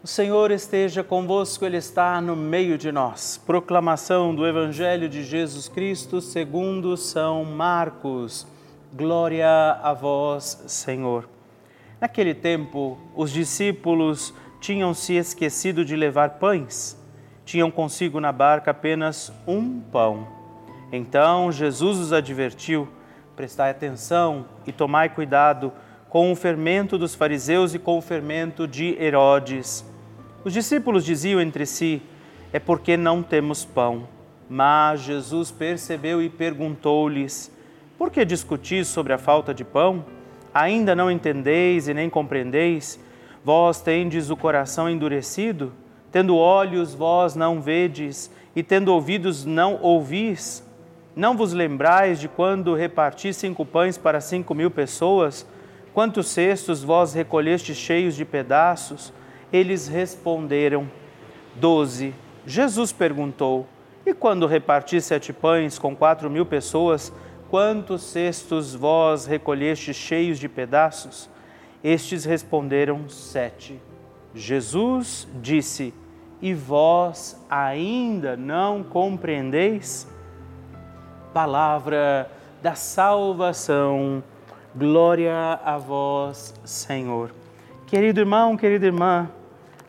O Senhor esteja convosco, Ele está no meio de nós. Proclamação do Evangelho de Jesus Cristo segundo São Marcos. Glória a vós, Senhor. Naquele tempo, os discípulos tinham se esquecido de levar pães. Tinham consigo na barca apenas um pão. Então Jesus os advertiu: prestai atenção e tomai cuidado com o fermento dos fariseus e com o fermento de Herodes. Os discípulos diziam entre si: É porque não temos pão. Mas Jesus percebeu e perguntou-lhes: Por que discutis sobre a falta de pão? Ainda não entendeis e nem compreendeis? Vós tendes o coração endurecido? Tendo olhos, vós não vedes, e tendo ouvidos, não ouvis? Não vos lembrais de quando reparti cinco pães para cinco mil pessoas? Quantos cestos vós recolhestes cheios de pedaços? Eles responderam: Doze. Jesus perguntou: E quando reparti sete pães com quatro mil pessoas, quantos cestos vós recolhestes cheios de pedaços? Estes responderam: Sete. Jesus disse: e vós ainda não compreendeis? Palavra da salvação, glória a vós, Senhor. Querido irmão, querida irmã,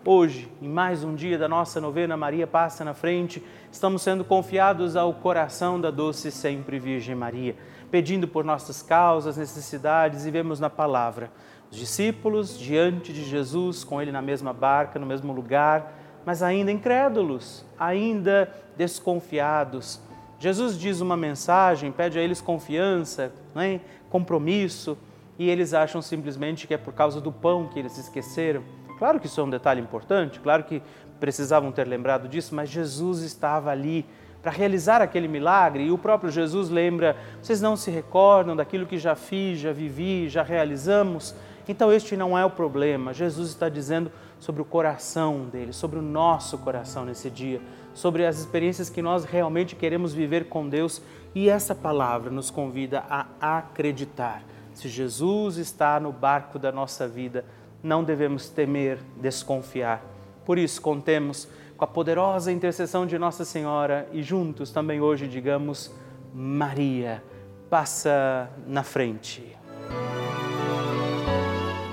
hoje, em mais um dia da nossa novena Maria Passa na Frente, estamos sendo confiados ao coração da doce sempre Virgem Maria, pedindo por nossas causas, necessidades e vemos na palavra os discípulos diante de Jesus, com ele na mesma barca, no mesmo lugar, mas ainda incrédulos, ainda desconfiados. Jesus diz uma mensagem, pede a eles confiança, né? Compromisso, e eles acham simplesmente que é por causa do pão que eles esqueceram. Claro que isso é um detalhe importante, claro que precisavam ter lembrado disso, mas Jesus estava ali para realizar aquele milagre e o próprio Jesus lembra: vocês não se recordam daquilo que já fiz, já vivi, já realizamos? Então, este não é o problema. Jesus está dizendo sobre o coração dele, sobre o nosso coração nesse dia, sobre as experiências que nós realmente queremos viver com Deus. E essa palavra nos convida a acreditar. Se Jesus está no barco da nossa vida, não devemos temer, desconfiar. Por isso, contemos com a poderosa intercessão de Nossa Senhora e juntos também hoje digamos: Maria, passa na frente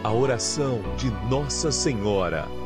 a oração de Nossa Senhora.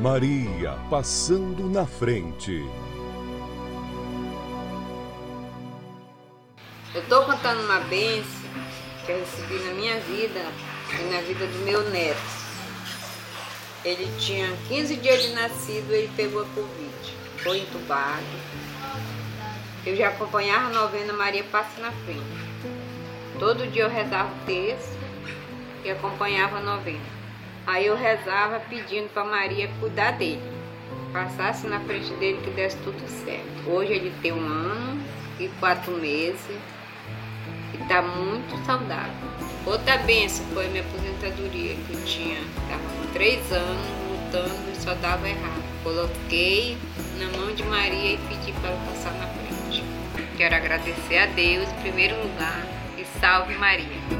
Maria passando na frente. Eu estou contando uma bênção que eu recebi na minha vida e na vida do meu neto. Ele tinha 15 dias de nascido e ele pegou a Covid foi entubado. Eu já acompanhava a novena Maria Passa na Frente. Todo dia eu rezava o texto e acompanhava a novena. Aí eu rezava pedindo para Maria cuidar dele. passasse na frente dele que desse tudo certo. Hoje ele tem um ano e quatro meses e está muito saudável. Outra benção foi a minha aposentadoria, que eu tinha, estava com três anos lutando e só dava errado. Coloquei na mão de Maria e pedi para ela passar na frente. Quero agradecer a Deus em primeiro lugar e salve Maria.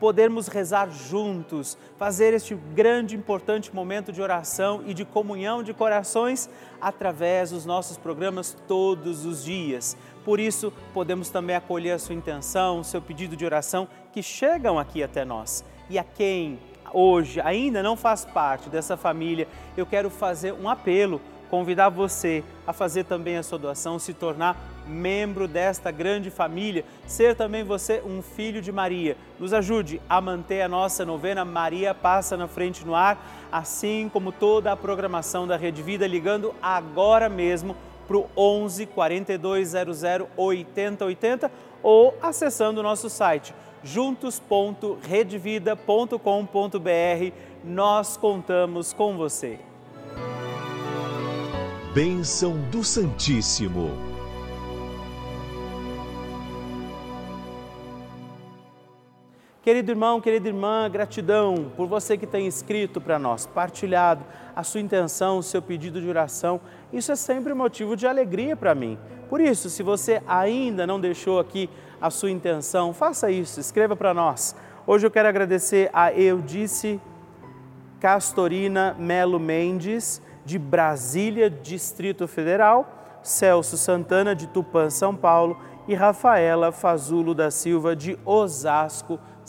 podermos rezar juntos, fazer este grande importante momento de oração e de comunhão de corações através dos nossos programas todos os dias. Por isso, podemos também acolher a sua intenção, o seu pedido de oração que chegam aqui até nós. E a quem hoje ainda não faz parte dessa família, eu quero fazer um apelo convidar você a fazer também a sua doação, se tornar membro desta grande família, ser também você um filho de Maria. Nos ajude a manter a nossa novena Maria Passa na Frente no Ar, assim como toda a programação da Rede Vida, ligando agora mesmo para o 11 4200 8080 ou acessando o nosso site juntos.redvida.com.br. Nós contamos com você. Bênção do Santíssimo. Querido irmão, querida irmã, gratidão por você que tem escrito para nós, partilhado a sua intenção, o seu pedido de oração. Isso é sempre motivo de alegria para mim. Por isso, se você ainda não deixou aqui a sua intenção, faça isso, escreva para nós. Hoje eu quero agradecer a Eudice Castorina Melo Mendes de Brasília, Distrito Federal, Celso Santana, de Tupã, São Paulo, e Rafaela Fazulo da Silva, de Osasco, São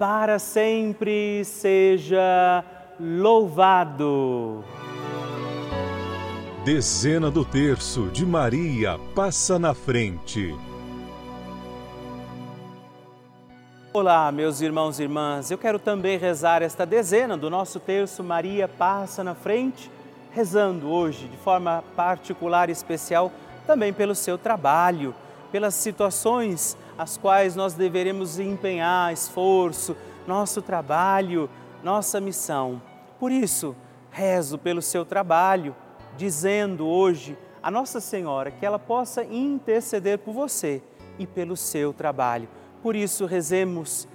para sempre seja louvado. Dezena do terço de Maria passa na frente. Olá, meus irmãos e irmãs. Eu quero também rezar esta dezena do nosso terço Maria passa na frente, rezando hoje de forma particular e especial também pelo seu trabalho, pelas situações as quais nós deveremos empenhar esforço, nosso trabalho, nossa missão. Por isso, rezo pelo seu trabalho, dizendo hoje a Nossa Senhora que ela possa interceder por você e pelo seu trabalho. Por isso, rezemos,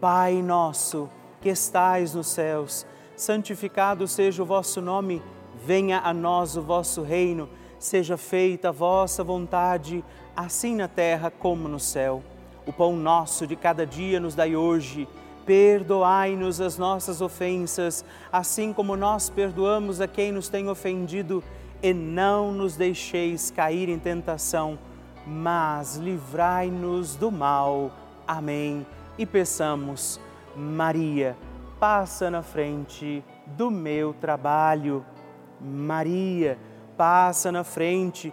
Pai nosso que estais nos céus, santificado seja o vosso nome, venha a nós o vosso reino, seja feita a vossa vontade, assim na terra como no céu. O pão nosso de cada dia nos dai hoje. Perdoai-nos as nossas ofensas, assim como nós perdoamos a quem nos tem ofendido, e não nos deixeis cair em tentação, mas livrai-nos do mal. Amém. E peçamos, Maria, passa na frente do meu trabalho. Maria, passa na frente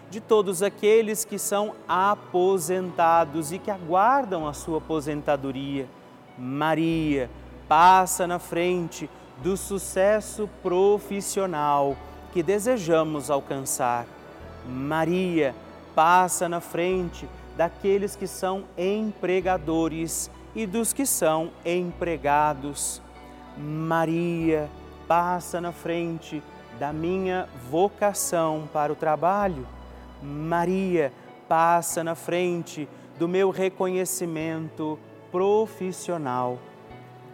de todos aqueles que são aposentados e que aguardam a sua aposentadoria. Maria passa na frente do sucesso profissional que desejamos alcançar. Maria passa na frente daqueles que são empregadores e dos que são empregados. Maria passa na frente da minha vocação para o trabalho. Maria passa na frente do meu reconhecimento profissional.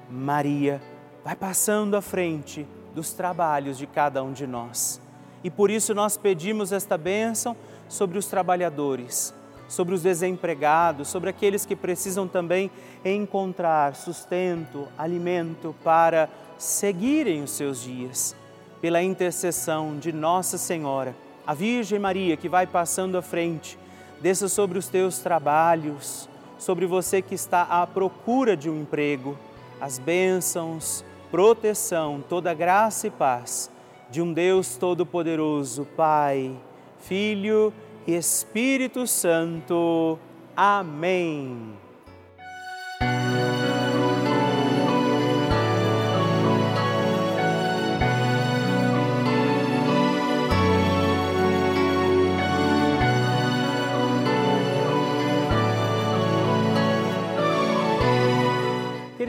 Maria vai passando à frente dos trabalhos de cada um de nós. E por isso nós pedimos esta bênção sobre os trabalhadores, sobre os desempregados, sobre aqueles que precisam também encontrar sustento, alimento para seguirem os seus dias. Pela intercessão de Nossa Senhora a Virgem Maria que vai passando à frente, desça sobre os teus trabalhos, sobre você que está à procura de um emprego, as bênçãos, proteção, toda graça e paz de um Deus Todo-Poderoso, Pai, Filho e Espírito Santo. Amém.